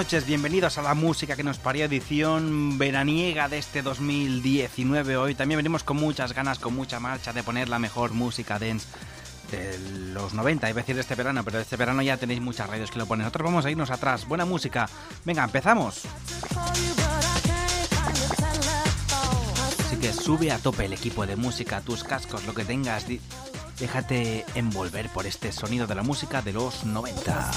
noches, bienvenidos a la música que nos parió edición veraniega de este 2019. Hoy también venimos con muchas ganas, con mucha marcha de poner la mejor música dance de los 90, iba a decir de este verano, pero este verano ya tenéis muchas radios que lo ponen. Nosotros vamos a irnos atrás, buena música. Venga, empezamos. Así que sube a tope el equipo de música, tus cascos, lo que tengas. Déjate envolver por este sonido de la música de los 90.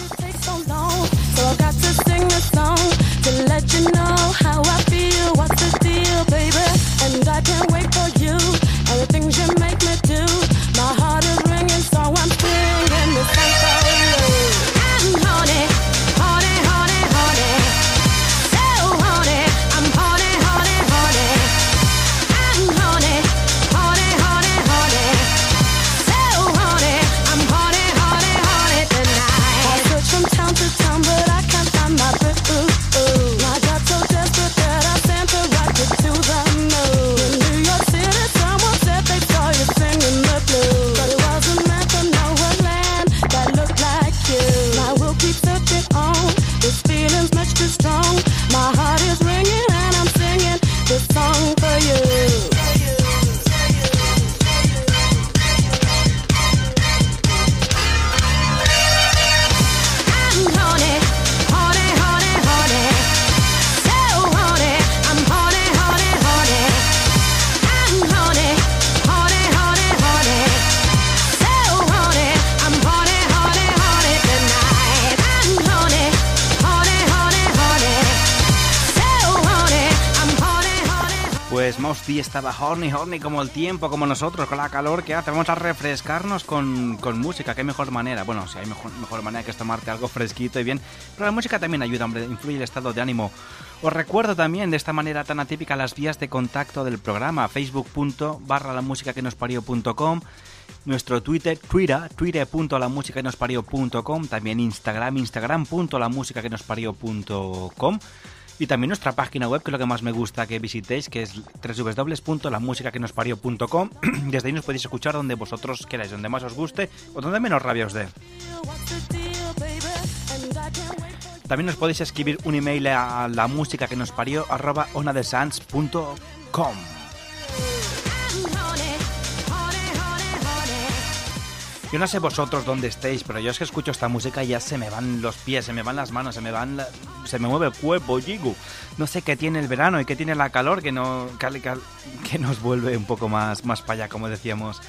Mousty estaba horny, horny como el tiempo, como nosotros, con la calor que hace. Vamos a refrescarnos con, con música, qué mejor manera. Bueno, si hay mejor, mejor manera que es tomarte algo fresquito y bien. Pero la música también ayuda, hombre, influye el estado de ánimo. Os recuerdo también de esta manera tan atípica las vías de contacto del programa, facebook.barra la música que nos parió.com nuestro Twitter, Twitter, twitter.lamusicanospario.com, también Instagram, instagram.lamusicaquenospario.com y también nuestra página web, que es lo que más me gusta que visitéis, que es www.lamusicaquenospario.com. Desde ahí nos podéis escuchar donde vosotros queráis, donde más os guste o donde menos rabia os dé. También nos podéis escribir un email a la música que nos parió onadesans.com. Yo no sé vosotros dónde estéis, pero yo es que escucho esta música y ya se me van los pies, se me van las manos, se me van se me mueve el cuerpo, digo. No sé qué tiene el verano y qué tiene la calor que no que, nos vuelve un poco más más para allá, como decíamos.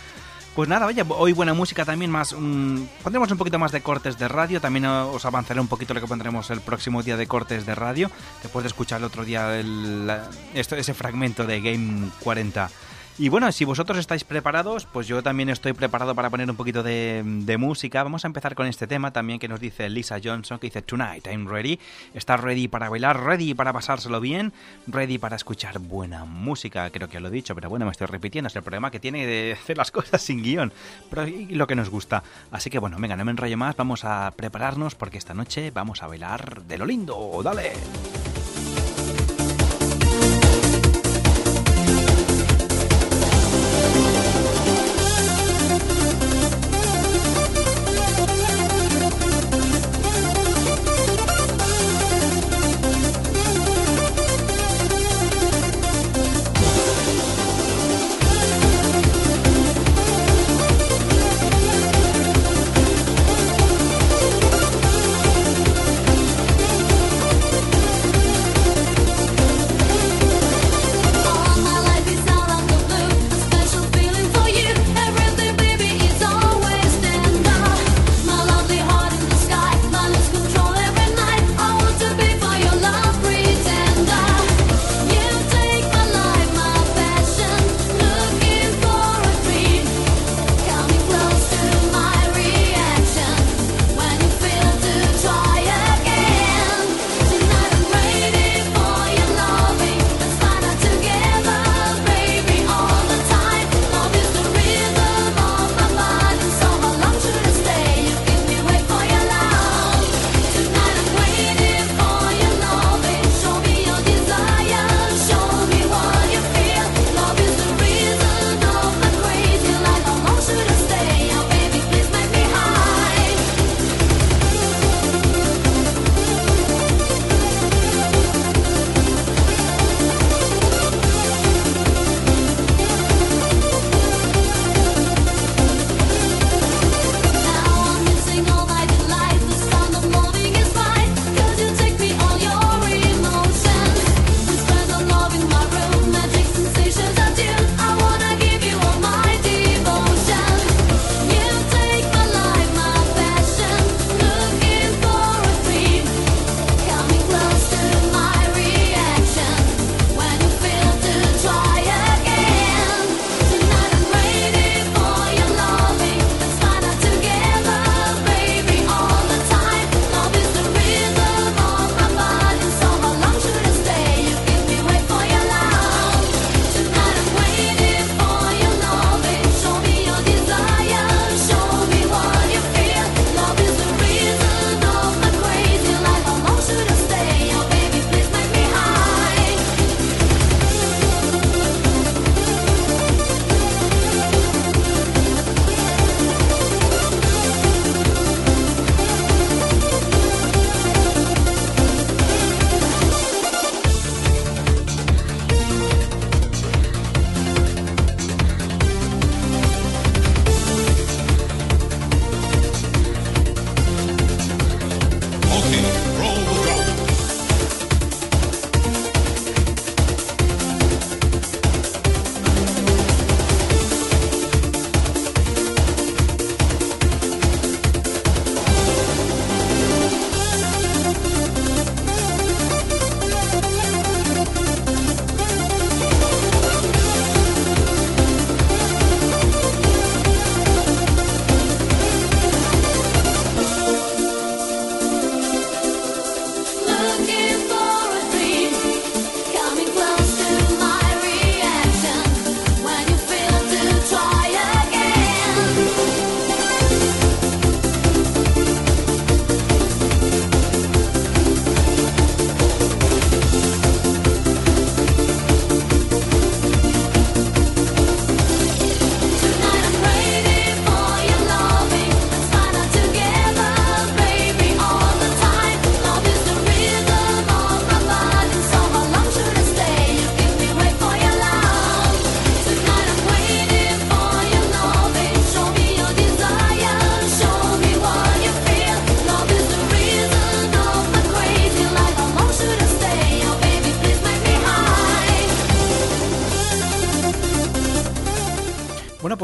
Pues nada, oye, hoy buena música también más. pondremos un poquito más de cortes de radio. También os avanzaré un poquito lo que pondremos el próximo día de cortes de radio. Después de escuchar el otro día esto, ese fragmento de Game 40. Y bueno, si vosotros estáis preparados, pues yo también estoy preparado para poner un poquito de, música. Vamos a empezar con este tema también que nos dice Lisa Johnson, que dice Tonight I'm ready. Está ready para bailar, ready para pasárselo bien, ready para escuchar buena música. Creo que lo he dicho, pero bueno, me estoy repitiendo. Es el problema que tiene de hacer las cosas sin guion, pero lo que nos gusta. Así que bueno, venga, no me enrollo más, vamos a prepararnos porque esta noche vamos a bailar de lo lindo. ¡Dale!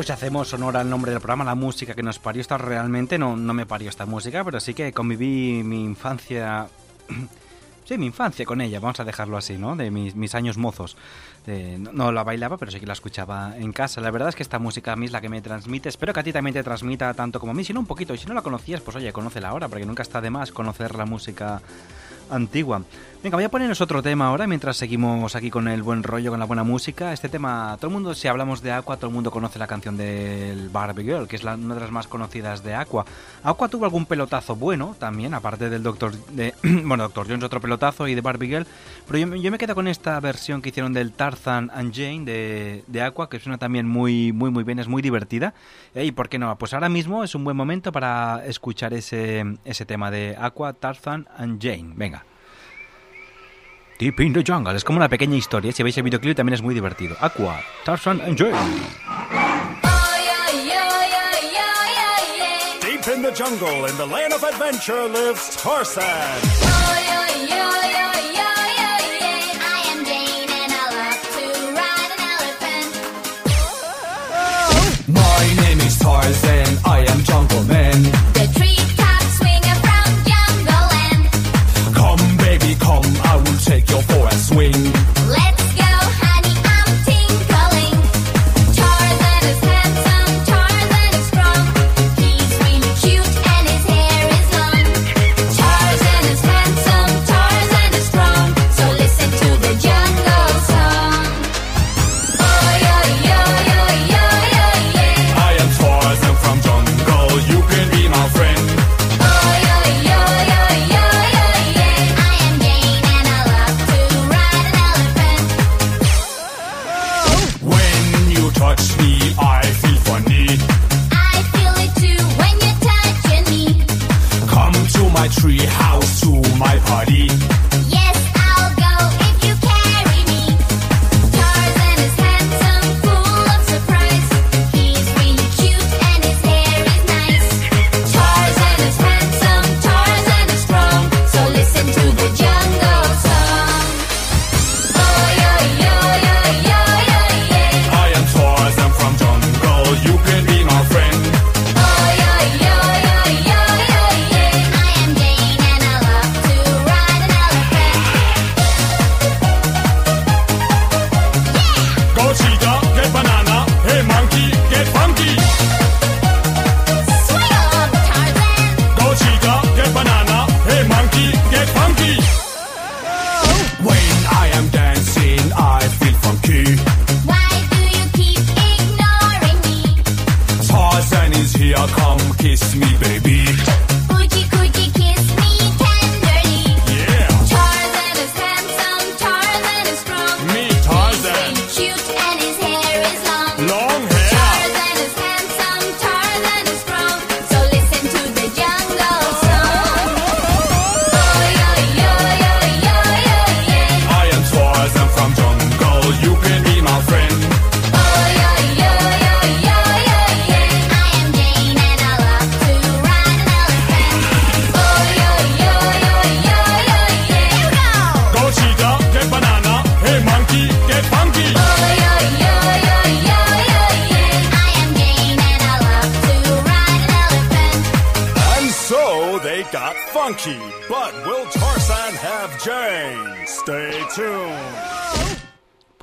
Pues hacemos honor al nombre del programa, la música que nos parió. Esta realmente no, no me parió esta música, pero sí que conviví mi infancia. sí, mi infancia con ella, vamos a dejarlo así, ¿no? De mis, mis años mozos. no, la bailaba, pero sí que la escuchaba en casa. La verdad es que esta música a mí es la que me transmite. Espero que a ti también te transmita tanto como a mí, si no un poquito. Y si no la conocías, pues oye, conócela ahora, porque nunca está de más conocer la música antigua. Venga, voy a ponernos otro tema ahora mientras seguimos aquí con el buen rollo, con la buena música. Este tema, todo el mundo, si hablamos de Aqua, todo el mundo conoce la canción del Barbie Girl, que es una de las más conocidas de Aqua. Aqua tuvo algún pelotazo bueno también, aparte del Doctor, de, bueno, Doctor Jones otro pelotazo y de Barbie Girl, pero yo, me quedo con esta versión que hicieron del Tarzan and Jane de, de Aqua, que suena también muy, muy, muy bien, es muy divertida. Eh, ¿Y por qué no? Pues ahora mismo es un buen momento para escuchar ese, ese tema de Aqua, Tarzan and Jane. Venga. Deep in the Jungle. Es como una pequeña historia. Si veis el videoclip también es muy divertido. Aqua, Tarzan and Jane. Deep in the jungle, in the land of adventure, lives Tarzan. My name is Tarzan, I am Jungle Man. wing.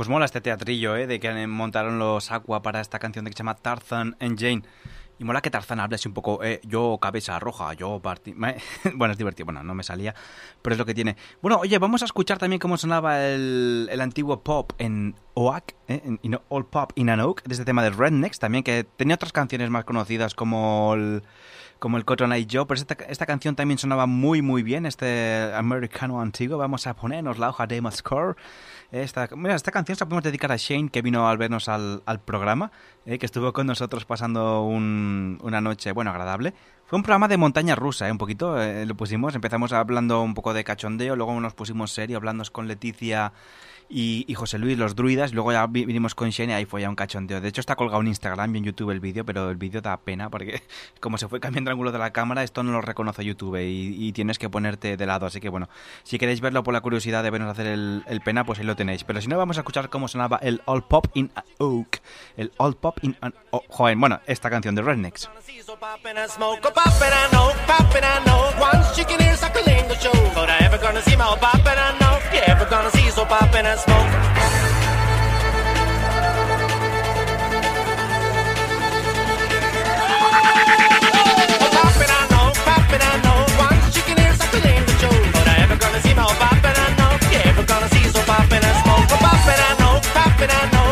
For a swing. teatrillo, ¿eh? De que montaron los Aqua para esta canción de que se llama Tarzan and Jane. Y mola que Tarzan hable así un poco, eh, yo cabeza roja, yo partí... bueno, es divertido, bueno, no me salía, pero es lo que tiene. Bueno, oye, vamos a escuchar también cómo sonaba el, el antiguo pop en Oak, eh, en, All Pop in an Oak, de este tema de Rednecks también, que tenía otras canciones más conocidas como el como el Cotton Eye Joe, pero esta, esta, canción también sonaba muy muy bien, este americano antiguo. Vamos a ponernos la hoja de Mascore esta, esta canción la podemos dedicar a Shane, que vino al vernos al, al programa, eh, que estuvo con nosotros pasando un, una noche, bueno, agradable, Fue un programa de montaña rusa, ¿eh? un poquito, eh, lo pusimos, empezamos hablando un poco de cachondeo, luego nos pusimos serio, hablando con Leticia y, y José Luis, los druidas, luego ya vi- vinimos con Shane y ahí fue ya un cachondeo. De hecho está colgado en Instagram y en YouTube el vídeo, pero el vídeo da pena porque como se fue cambiando el ángulo de la cámara, esto no lo reconoce YouTube y, y tienes que ponerte de lado, así que bueno, si queréis verlo por la curiosidad de vernos hacer el, el pena, pues ahí lo tenéis. Pero si no, vamos a escuchar cómo sonaba el All Pop in an Oak. El All Pop in an Oak. Joder, bueno, esta canción de Rednecks. So pop and I smoke, a pop and I know, pop and I know.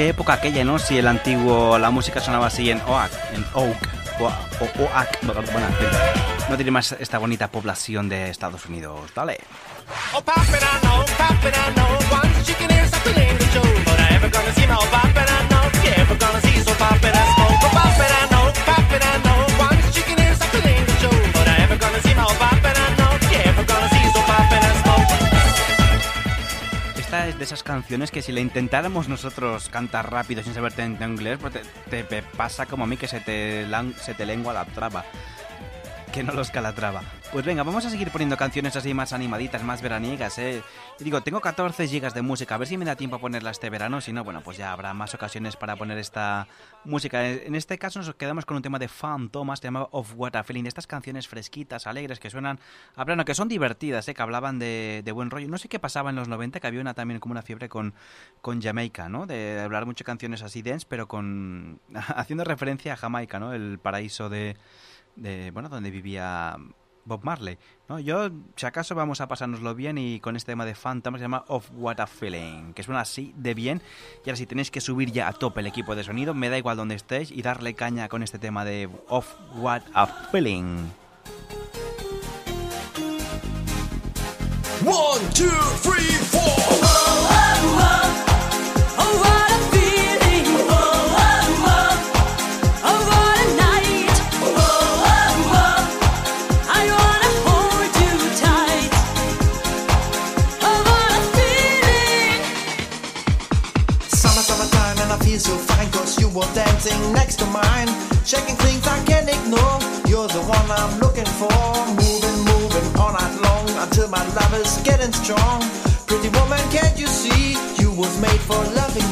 Qué época aquella, ¿no? Si el antiguo, la música sonaba así en Oak, en Oak, o, Oak, no tiene más esta bonita población de Estados Unidos. Dale. Oh, smoke. De esas canciones que si la intentáramos nosotros cantar rápido sin saber tanto inglés, pues te, te- pasa como a mí que se te, se te lengua la traba. Que no los calatrava. Pues venga, vamos a seguir poniendo canciones así más animaditas, más veraniegas, eh. Y digo, tengo 14 gigas de música, a ver si me da tiempo a ponerla este verano, si no, bueno, pues ya habrá más ocasiones para poner esta música. En este caso nos quedamos con un tema de Fan Thomas, llamado Of What a Feeling, estas canciones fresquitas, alegres, que suenan a plano, que son divertidas, eh, que hablaban de, de buen rollo. No sé qué pasaba en los 90, que había una también como una fiebre con, con Jamaica, ¿no? De hablar mucho canciones así dance, pero con haciendo referencia a Jamaica, ¿no? El paraíso de, de bueno, donde vivía Bob Marley, ¿no? Yo, si acaso, vamos a pasárnoslo bien y con este tema de Phantom se llama Of What a Feeling, que suena así de bien. Y ahora si tenéis que subir ya a tope el equipo de sonido, me da igual donde estéis y darle caña con este tema de Of What a Feeling. To mine. Shaking things I can't ignore. You're the one I'm looking for. Moving, moving all night long until my love is getting strong. Pretty woman, can't you see? You was made for loving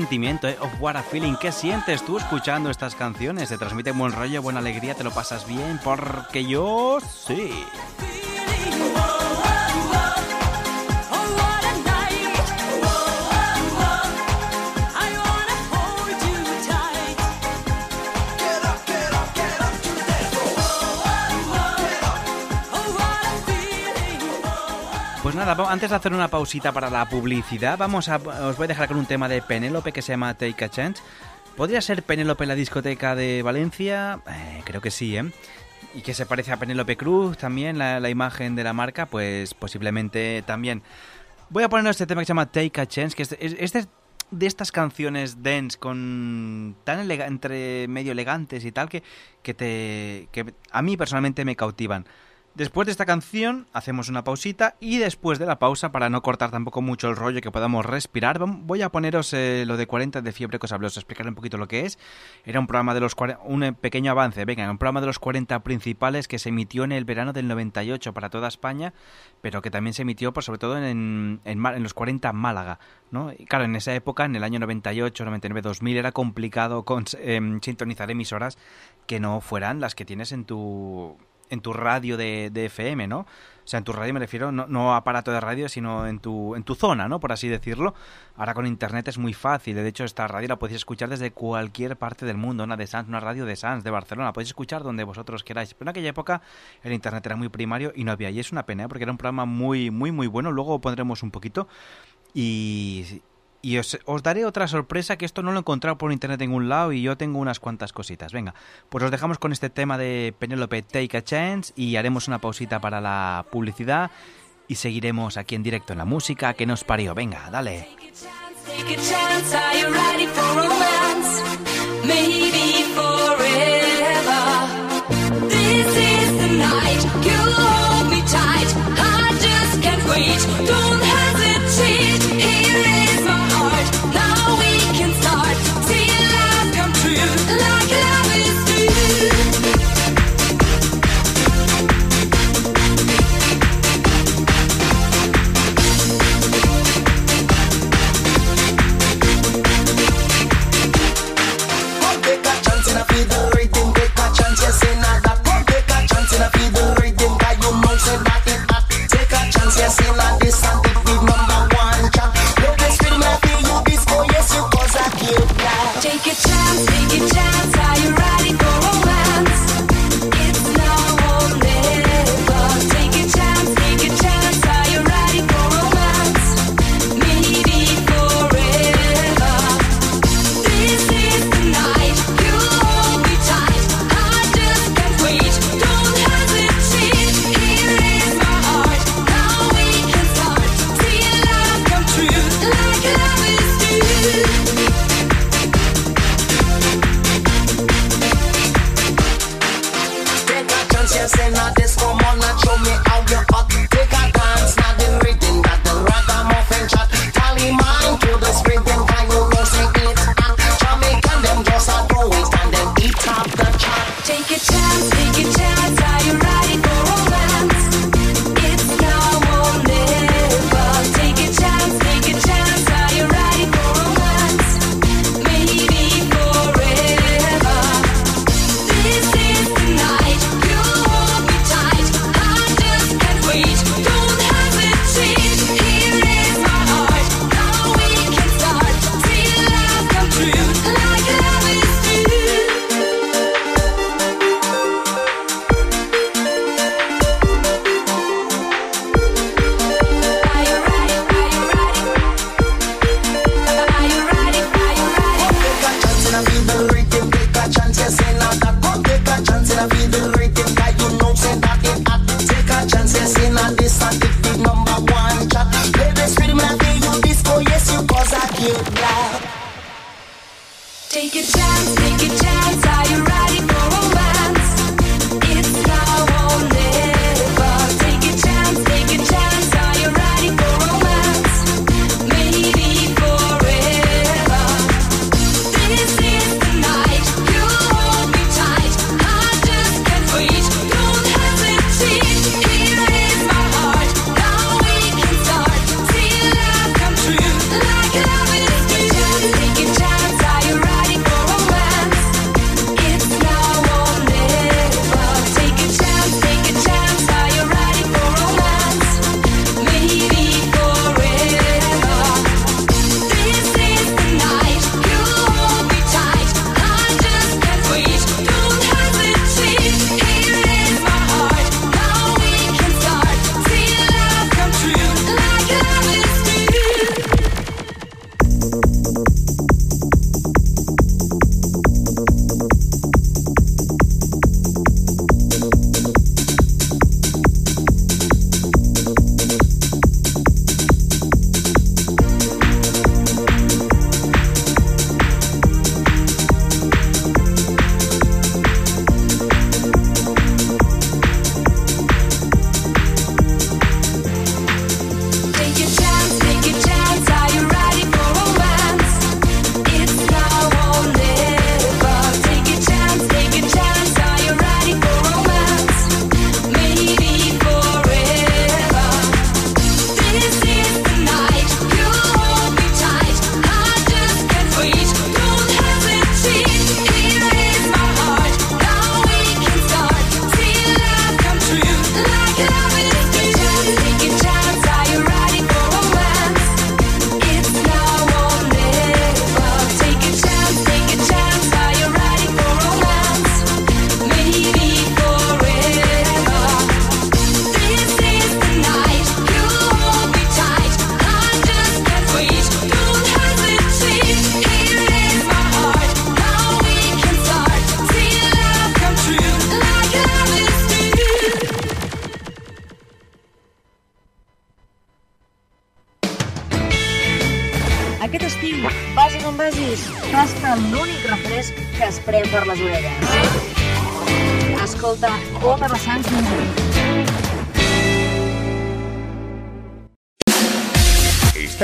sentimiento, ¿eh? Of what a feeling. ¿Qué sientes tú escuchando estas canciones? ¿Te transmiten buen rollo, buena alegría? ¿Te lo pasas bien? Porque yo sí. Antes de hacer una pausita para la publicidad, vamos a, os voy a dejar con un tema de Penélope que se llama Take a Chance. ¿Podría ser Penélope la discoteca de Valencia? Eh, creo que sí, ¿eh? Y que se parece a Penélope Cruz también, la, imagen de la marca, pues posiblemente también. Voy a poner este tema que se llama Take a Chance, que es, de, estas canciones dance con tan elega- entre medio elegantes y tal que, que te que a mí personalmente me cautivan. Después de esta canción hacemos una pausita y después de la pausa, para no cortar tampoco mucho el rollo que podamos respirar, voy a poneros eh, lo de 40 de fiebre que os hablé, os explicaré un poquito lo que es. Era un programa de los 40 un eh, pequeño avance, venga, un programa de los 40 principales que se emitió en el verano del 98 para toda España, pero que también se emitió pues, sobre todo en, en, los 40 Málaga, ¿no? Claro, en esa época, en el año 98, 99, 2000 era complicado con, em, sintonizar emisoras que no fueran las que tienes en tu en tu radio de, de FM, ¿no? O sea, en tu radio me refiero, no, no aparato de radio, sino en tu, en tu zona, ¿no? Por así decirlo. Ahora con internet es muy fácil. De hecho, esta radio la podéis escuchar desde cualquier parte del mundo. Una de Sans, una radio de Sans, de Barcelona. Podéis escuchar donde vosotros queráis. Pero en aquella época el internet era muy primario y no había. Y es una pena, ¿eh? porque era un programa muy, muy, muy bueno. Luego pondremos un poquito. Y, y os, os daré otra sorpresa que esto no lo he encontrado por internet en ningún lado y yo tengo unas cuantas cositas. Venga, pues os dejamos con este tema de Penélope Take a Chance y haremos una pausita para la publicidad y seguiremos aquí en directo en la música que nos parió. Venga, dale. Take a chance, romance? Maybe forever. Jack.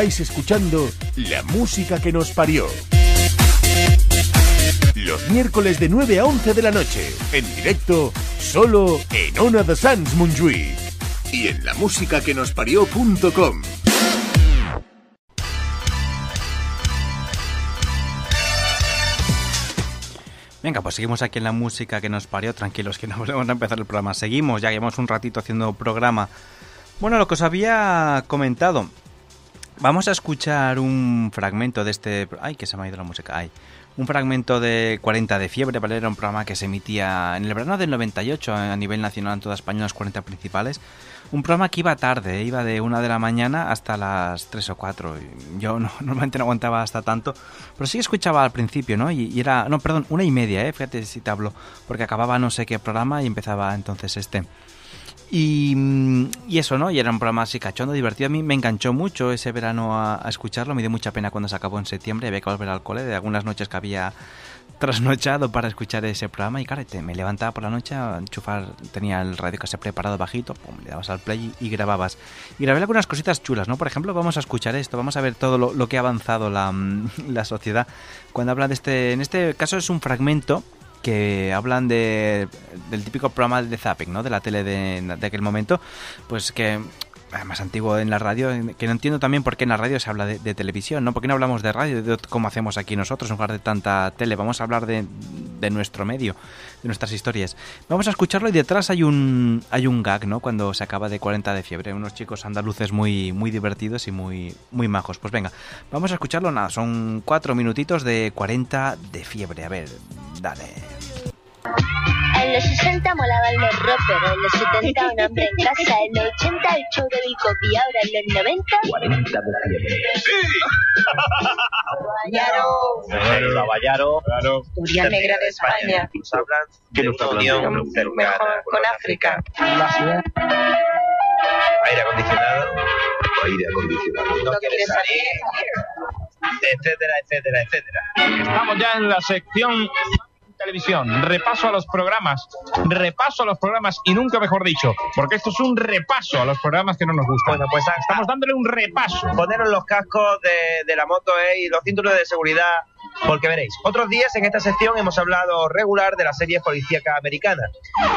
Escuchando La Música que nos parió. Los miércoles de 9 a 11 de la noche, en directo, solo en Ona de Sans Montjuïc y en lamusicaquenosparió.com. Venga, pues seguimos aquí en la música que nos parió, tranquilos que no volvemos a empezar el programa. Seguimos, ya llevamos un ratito haciendo programa. Bueno, lo que os había comentado, Vamos a escuchar un fragmento de este... ¡Ay, que se me ha ido la música! ¡Ay! Un fragmento de 40 de Fiebre, ¿vale? Era un programa que se emitía en el verano del 98 a nivel nacional en toda España, los 40 principales. Un programa que iba tarde, ¿eh? iba de una de la mañana hasta las 3 o 4. Yo no, normalmente no aguantaba hasta tanto, pero sí escuchaba al principio, ¿no? Y, y, era, no, perdón, una y media, ¿eh? Fíjate si te hablo, porque acababa no sé qué programa y empezaba entonces este. Y, mm, y, eso, ¿no? Y era un programa así cachondo, divertido. A mí me enganchó mucho ese verano a, escucharlo. Me dio mucha pena cuando se acabó en septiembre. Había que volver al cole de algunas noches que había trasnochado para escuchar ese programa. Y claro, te, me levantaba por la noche a enchufar. Tenía el radio que se preparado bajito. Pum, le dabas al play y, grababas. Y grabé algunas cositas chulas, ¿no? Por ejemplo, vamos a escuchar esto. Vamos a ver todo lo, que ha avanzado la, mm, la sociedad. Cuando habla de este. En este caso es un fragmento que hablan de, del típico programa de zapping, ¿no? De la tele de, de aquel momento, pues que ah, más antiguo en la radio, que no entiendo también por qué en la radio se habla de, de televisión, ¿no? ¿Por qué no hablamos de radio, de cómo hacemos aquí nosotros en lugar de tanta tele? Vamos a hablar de, de nuestro medio, de nuestras historias. Vamos a escucharlo y detrás hay un hay un gag, ¿no? Cuando se acaba de 40 de fiebre, unos chicos andaluces muy muy divertidos y muy muy majos. Pues venga, vamos a escucharlo, nada, son cuatro minutitos de 40 de fiebre. A ver, dale. En los 60 molaban los rockers, en los 70 un hombre en casa, en los 80 el show de Cosby, ahora en los 90... 40 de fiebre. Caballero. Caballaro. Claro. Negra de España. Nos hablan de una unión cercana con África. aire acondicionado. Aire acondicionado. No quiere salir. Etcétera, etcétera, etcétera. Estamos ya en la sección televisión. Repaso a los programas. Repaso a los programas y nunca mejor dicho. Porque esto es un repaso a los programas que no nos gustan. Bueno, pues estamos dándole un repaso. Poneros los cascos de, de la moto eh, y los cinturones de seguridad, porque veréis, otros días en esta sección hemos hablado regular de la serie policíaca americana,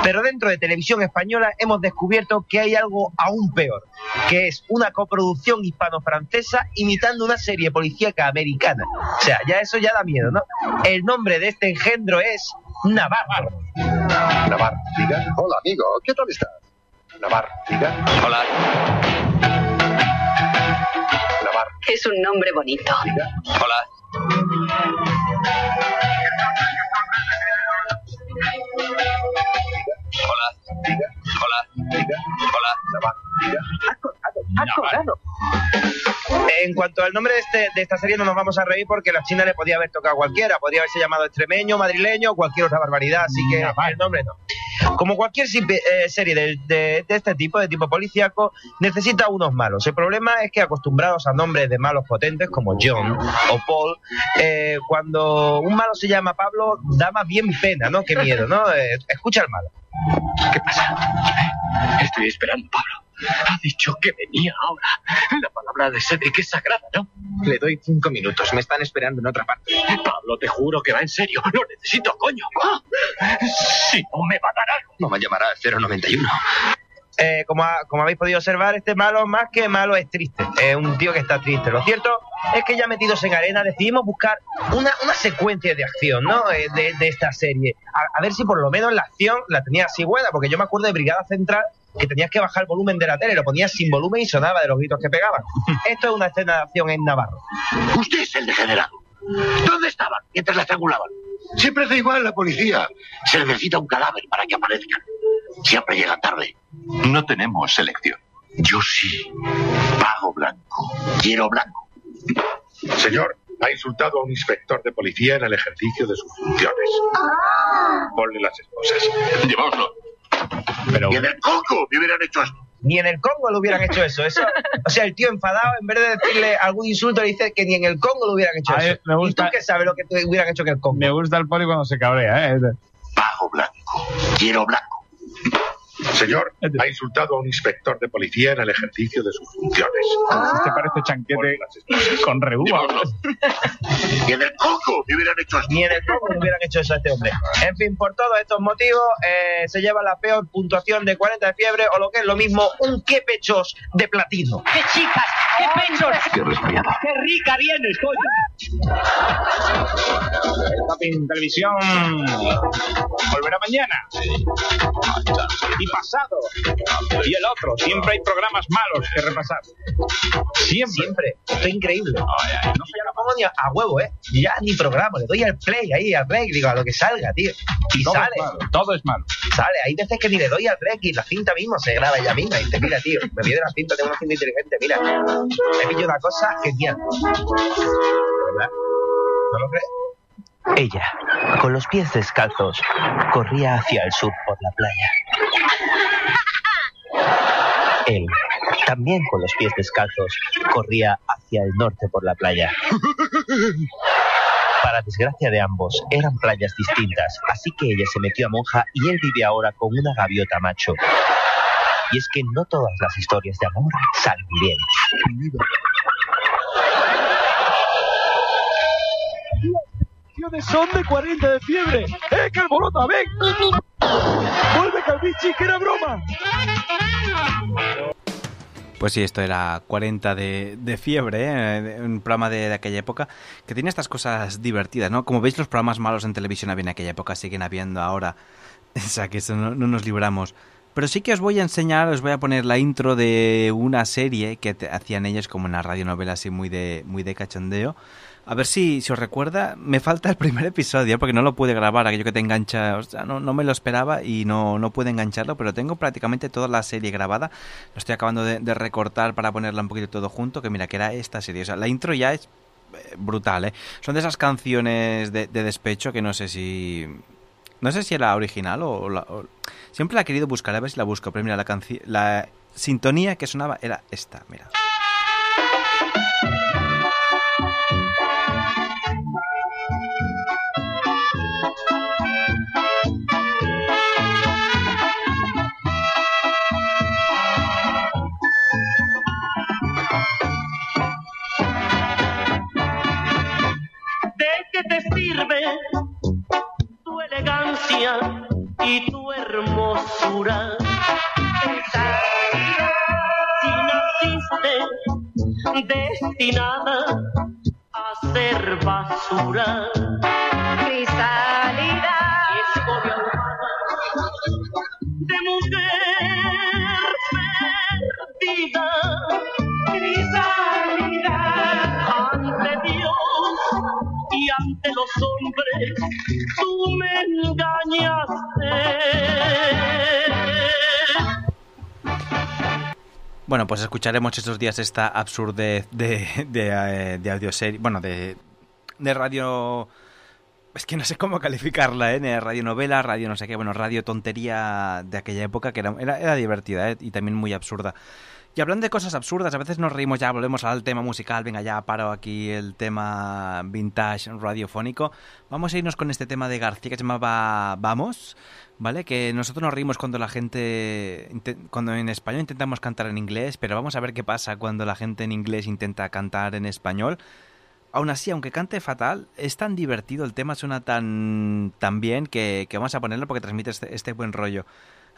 pero dentro de televisión española hemos descubierto que hay algo aún peor, que es una coproducción hispano-francesa imitando una serie policíaca americana. O sea, ya eso ya da miedo, ¿no? El nombre de este engendro es Navarro. Navarro, diga. Hola, amigo. ¿Qué tal estás? Navarro, diga. Hola. Navarro, Es un nombre bonito. diga. Hola. Hola. Diga. Hola. Diga. Hola. Colgado. En cuanto al nombre de, este, de esta serie no nos vamos a reír porque la China le podía haber tocado a cualquiera, podría haberse llamado extremeño, madrileño, cualquier otra barbaridad, así que el nombre no. Como cualquier eh, serie de, de- de este tipo, de tipo policíaco, necesita unos malos. El problema es que acostumbrados a nombres de malos potentes como John o Paul, eh, cuando un malo se llama Pablo, da más bien pena, ¿no? Qué miedo, ¿no? Eh, escucha al malo. ¿Qué pasa? Estoy esperando, Pablo. Ha dicho que venía ahora. La palabra de Cedric es sagrada, ¿no? Le doy cinco minutos. Me están esperando en otra parte. Pablo, te juro que va en serio. Lo necesito, coño. Si no, me va a dar algo. No me llamará 091. Eh, como, ha- como habéis podido observar, este malo, más que malo, es triste. Es un tío que está triste. Lo cierto es que ya metidos en arena decidimos buscar una, una secuencia de acción, ¿no? Eh, de, de esta serie. A, a ver si por lo menos la acción la tenía así buena, porque yo me acuerdo de Brigada Central que tenías que bajar el volumen de la tele, lo ponías sin volumen y sonaba de los gritos que pegaban. Esto es una escena de acción en Navarro. Usted es el degenerado. ¿Dónde estaban mientras la estrangulaban? Siempre hace igual la policía. Se necesita un cadáver para que aparezcan. Siempre llegan tarde. No tenemos selección. Yo sí. Pago blanco. Quiero blanco. Señor, ha insultado a un inspector de policía en el ejercicio de sus funciones. Ponle las esposas. Llevámoslo. Pero Y en el coco me hubieran hecho esto. Ni en el Congo lo hubieran hecho eso. eso o sea, el tío enfadado, en vez de decirle algún insulto, le dice que ni en el Congo lo hubieran hecho A ver, eso. me gusta- ¿Y tú qué sabes lo que te hubieran hecho en el Congo? Me gusta el poli cuando se cabrea, ¿eh? Pago blanco. Quiero blanco. Señor, ha insultado a un inspector de policía en el ejercicio de sus funciones. Este parece chanquete con reúba. Y en el coco me hubieran hecho. Ni en el Congo le hubieran hecho eso a este hombre. En fin, por todos estos motivos, eh, se lleva la peor puntuación de 40 de fiebre, o lo que es lo mismo, un qué pechos de platino. ¡Qué chicas! ¡Qué pechos! Qué resfriado. ¡Qué rica vienes, coño! Televisión volverá mañana. Pasado. Y el otro. Siempre hay programas malos que repasar. Siempre. Siempre. Esto es increíble. No, ya no pongo ni a, a huevo, ¿eh? Ya ni programa, le doy al play ahí, al play, digo, a lo que salga, tío. Y Todo sale. es malo. Todo es malo. Sale, hay veces que ni le doy al rec y la cinta mismo se graba ella misma. Y dice, mira, tío, me pide la cinta, tengo una cinta inteligente, mira, me pillo una cosa genial. ¿Verdad? ¿No lo crees? Ella, con los pies descalzos, corría hacia el sur por la playa. Él, también con los pies descalzos, corría hacia el norte por la playa. Para desgracia de ambos, eran playas distintas, así que ella se metió a monja y él vive ahora con una gaviota macho. Y es que no todas las historias de amor salen bien. Son de 40 de fiebre. ¡Eh, Calborota, ven! ¡Vuelve, Calvichi, que era broma! Pues sí, esto era 40 de, de fiebre, ¿eh? un programa de, de aquella época que tiene estas cosas divertidas, ¿no? Como veis, los programas malos en televisión había en aquella época, siguen habiendo ahora. O sea, que eso no, no nos libramos. Pero sí que os voy a enseñar, os voy a poner la intro de una serie que hacían ellos como una radionovela así muy de, muy de cachondeo. A ver si, os recuerda, me falta el primer episodio porque no lo pude grabar, aquello que te engancha, o sea, no, no me lo esperaba y no, no pude engancharlo, pero tengo prácticamente toda la serie grabada. Lo estoy acabando de, recortar para ponerla un poquito todo junto, que mira, que era esta serie. O sea, la intro ya es eh, brutal, ¿eh? Son de esas canciones de, de despecho que no sé si... No sé si era original o, la- Siempre la he querido buscar, a ver si la busco, pero mira, la, la sintonía que sonaba era esta, mira. Te sirve tu elegancia y tu hermosura? Si naciste destinada a ser basura. Tú me engañaste. Bueno, pues escucharemos estos días esta absurdez de, eh, audioserie, bueno, de, radio... Es que no sé cómo calificarla, ¿eh? De radionovela, radio no sé qué, bueno, radio tontería de aquella época que era divertida, ¿eh? Y también muy absurda. Y hablando de cosas absurdas, a veces nos reímos ya, volvemos al tema musical, venga ya, paro aquí el tema vintage radiofónico. Vamos a irnos con este tema de García que se llamaba Vamos, ¿vale? Que nosotros nos reímos cuando la gente, cuando en español intentamos cantar en inglés, pero vamos a ver qué pasa cuando la gente en inglés intenta cantar en español. Aún así, aunque cante fatal, es tan divertido, el tema suena tan, tan bien que, que vamos a ponerlo porque transmite este, este buen rollo.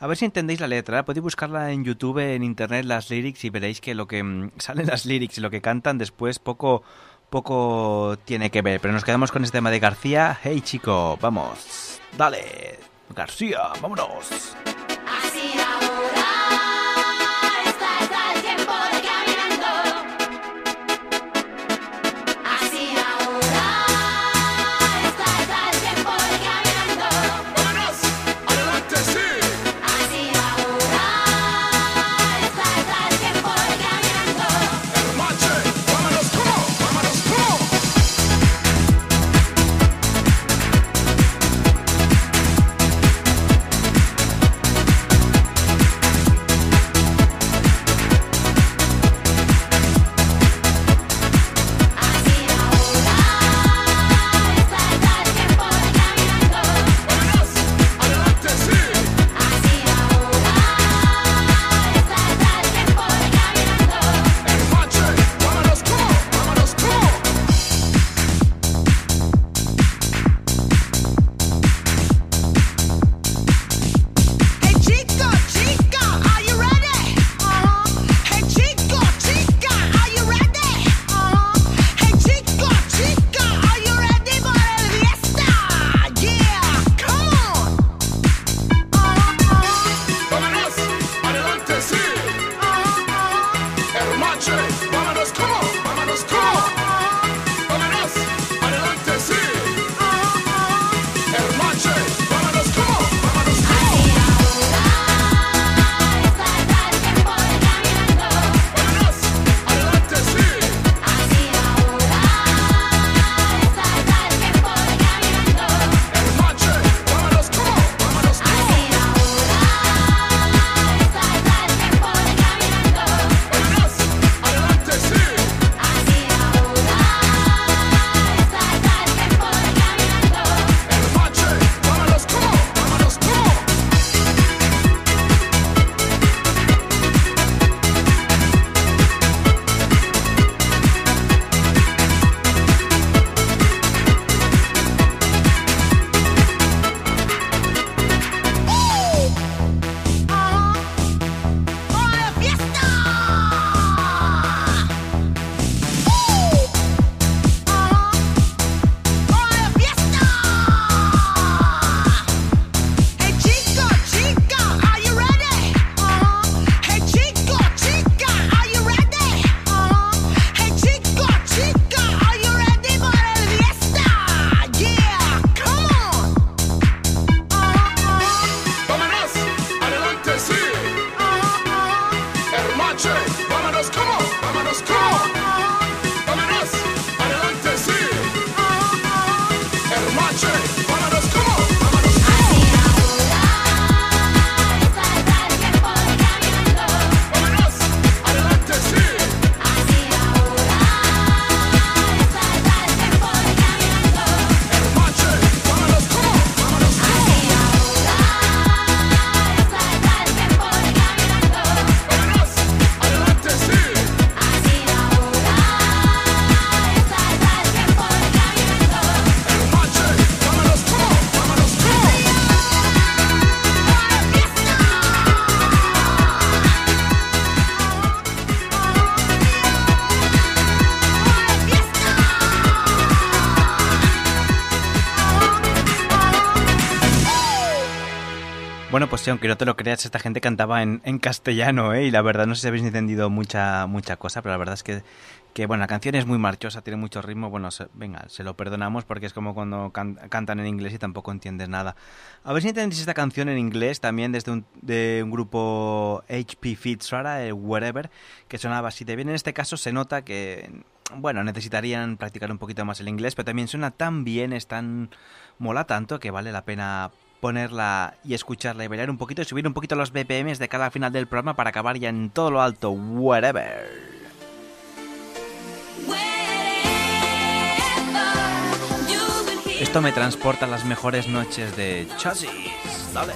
A ver si entendéis la letra, ¿eh? podéis buscarla en YouTube, en internet, las lyrics y veréis que lo que mm, salen las lyrics y lo que cantan después poco, poco tiene que ver. Pero nos quedamos con este tema de García. Hey chico, vamos, dale, García, vámonos. Así sí, aunque no te lo creas, esta gente cantaba en, castellano, ¿eh? Y la verdad, no sé si habéis entendido mucha, mucha cosa, pero la verdad es que, que, bueno, la canción es muy marchosa, tiene mucho ritmo. Bueno, se- venga, se lo perdonamos porque es como cuando can- cantan en inglés y tampoco entiendes nada. A ver si entendéis esta canción en inglés también desde un, de un grupo HP Fitzgerald, el Wherever, que sonaba así de bien. En este caso se nota que, bueno, necesitarían practicar un poquito más el inglés, pero también suena tan bien, es tan mola tanto que vale la pena ponerla y escucharla y bailar un poquito y subir un poquito los BPMs de cada final del programa para acabar ya en todo lo alto, whatever. Esto me transporta a las mejores noches de Chasis. Dale.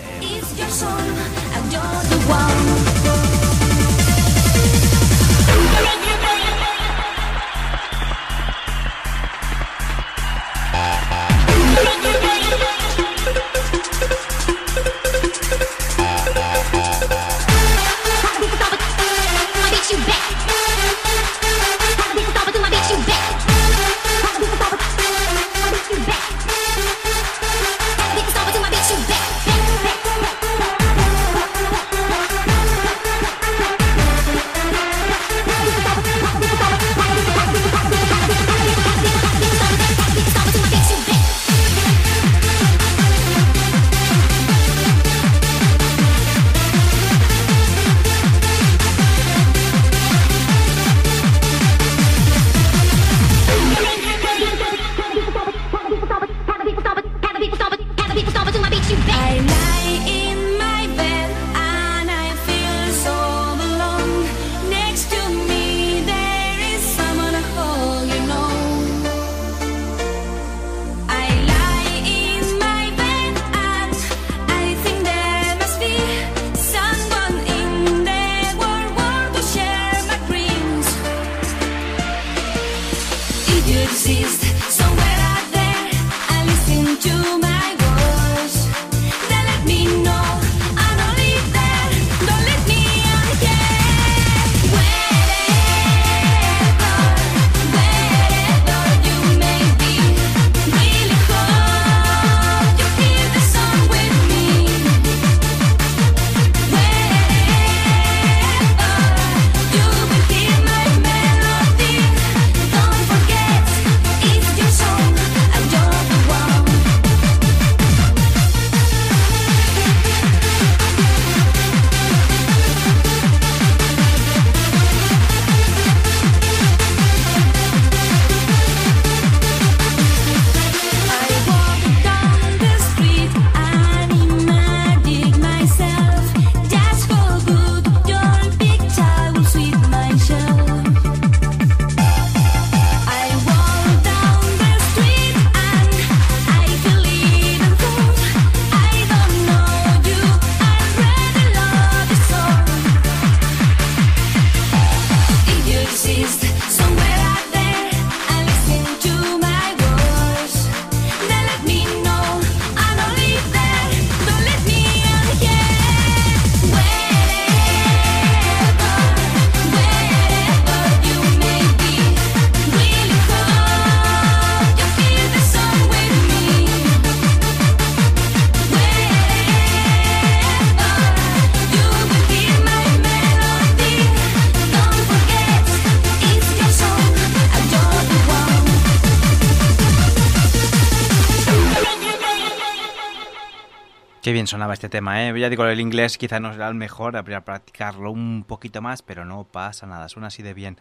Bien sonaba este tema, ¿eh? Ya digo, el inglés quizá no será el mejor, habría que practicarlo un poquito más, pero no pasa nada, suena así de bien.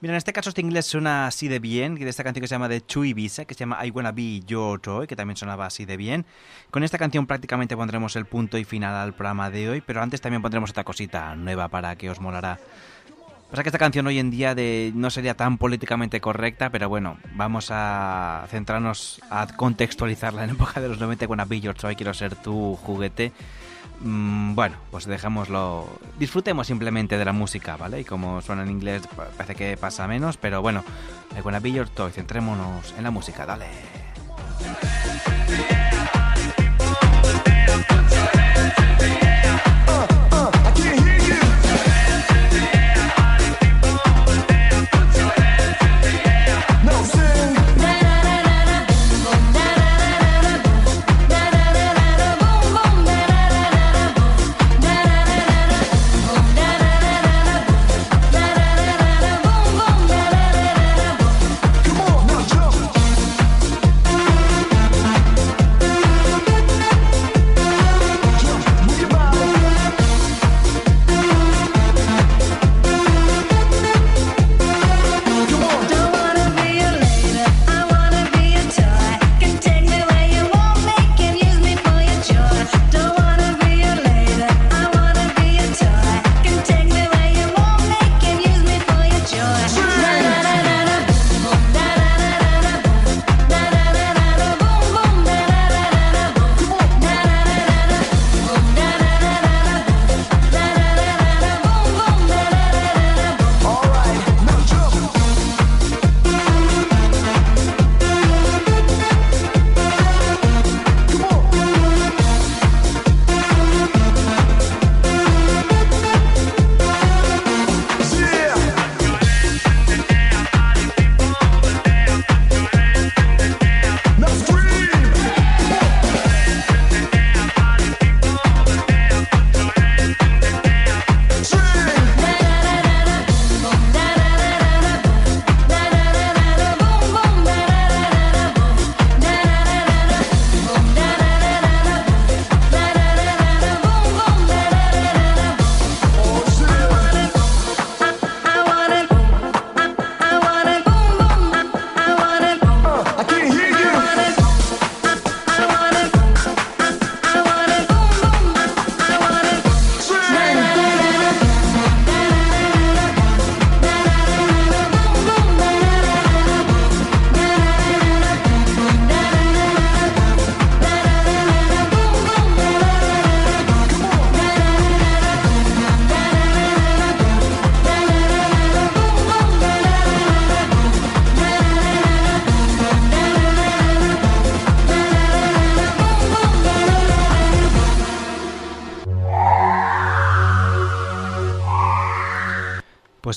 Mira, en este caso este inglés suena así de bien, de esta canción que se llama de Chu Ibiza, que se llama I Wanna Be Your Toy, que también sonaba así de bien. Con esta canción prácticamente pondremos el punto y final al programa de hoy, pero antes también pondremos otra cosita nueva para que os molará. Pasa que esta canción hoy en día de, no sería tan políticamente correcta, pero bueno, vamos a centrarnos a contextualizarla en época de los 90 con a Your Toy, quiero ser tu juguete. Mm, bueno, pues dejémoslo. Disfrutemos simplemente de la música, ¿vale? Y como suena en inglés, pa- parece que pasa menos, pero bueno, I wanna be your toy, centrémonos en la música, dale.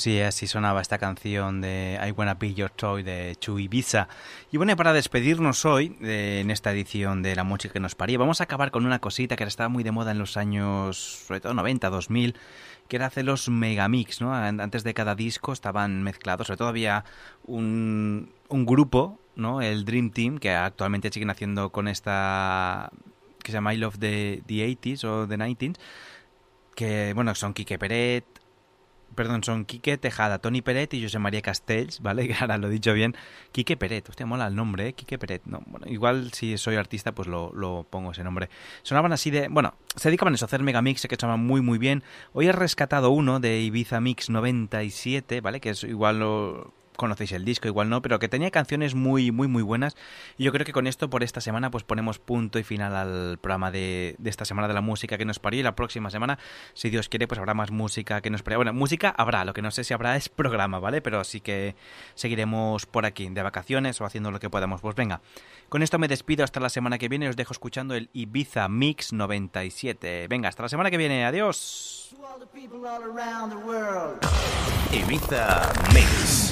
Sí, así sonaba esta canción de I Wanna Be Your Toy de Chu Ibiza. Y bueno, para despedirnos hoy, eh, en esta edición de La Música que nos paría, vamos a acabar con una cosita que estaba muy de moda en los años, sobre todo 90, 2000, que era hacer los megamix, ¿no? An- Antes de cada disco estaban mezclados, sobre todo había un, un grupo, ¿no? El Dream Team, que actualmente siguen haciendo con esta que se llama I Love the, the 80s o the 90s, que bueno, son Quique Peret, perdón, son Quique Tejada, Tony Peret y José María Castells, ¿vale? Que ahora lo he dicho bien. Quique Peret, hostia, mola el nombre, ¿eh? Quique Peret. No, bueno, igual si soy artista, pues lo, pongo ese nombre. Sonaban así de, bueno, se dedicaban a eso, a hacer megamix, que sonaban muy, muy bien. Hoy he rescatado uno de Ibiza Mix 97, ¿vale? Que es igual lo conocéis el disco, igual no, pero que tenía canciones muy, muy, muy buenas. Y yo creo que con esto, por esta semana, pues ponemos punto y final al programa de, de esta semana de la música que nos parió. Y la próxima semana, si Dios quiere, pues habrá más música que nos parió. Bueno, música habrá, lo que no sé si habrá es programa, ¿vale? Pero sí que seguiremos por aquí, de vacaciones o haciendo lo que podamos. Pues venga, con esto me despido hasta la semana que viene. Os dejo escuchando el Ibiza Mix 97. Venga, hasta la semana que viene. Adiós. Ibiza Mix.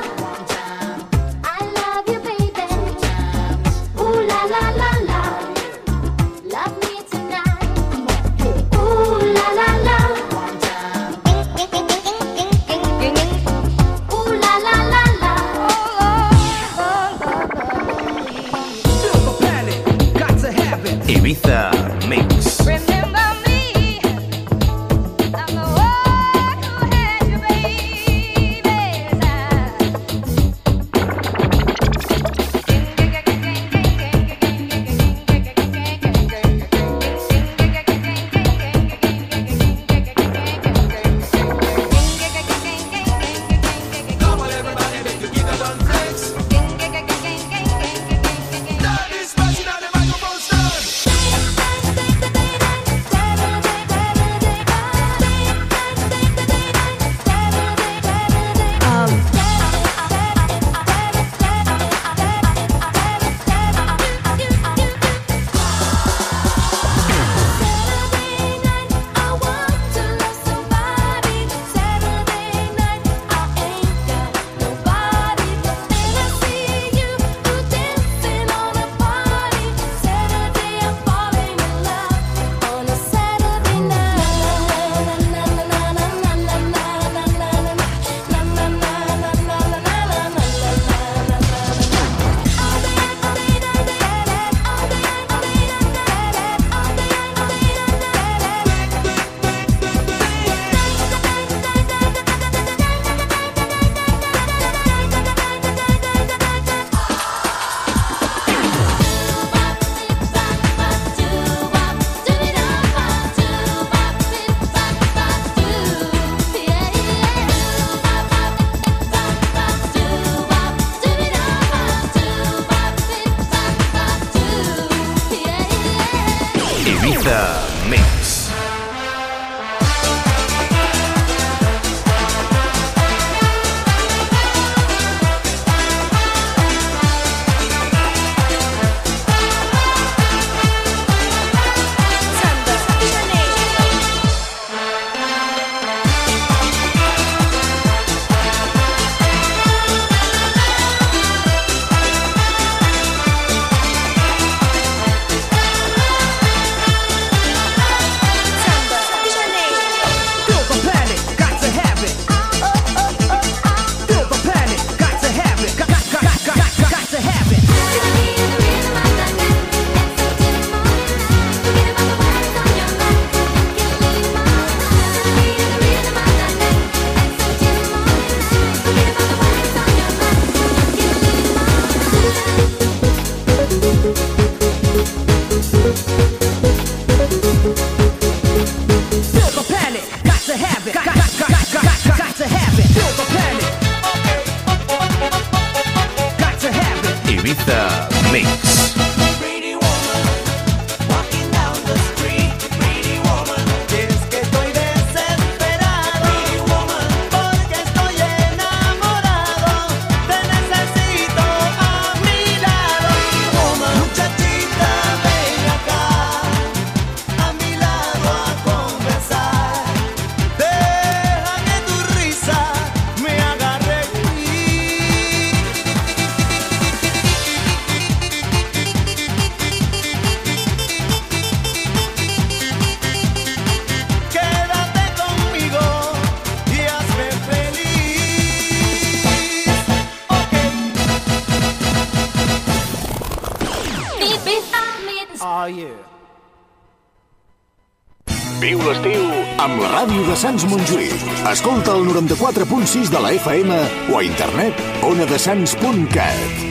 Sants Montjuïc. Escolta el 94.6 de la FM o a internet onadesans.cat.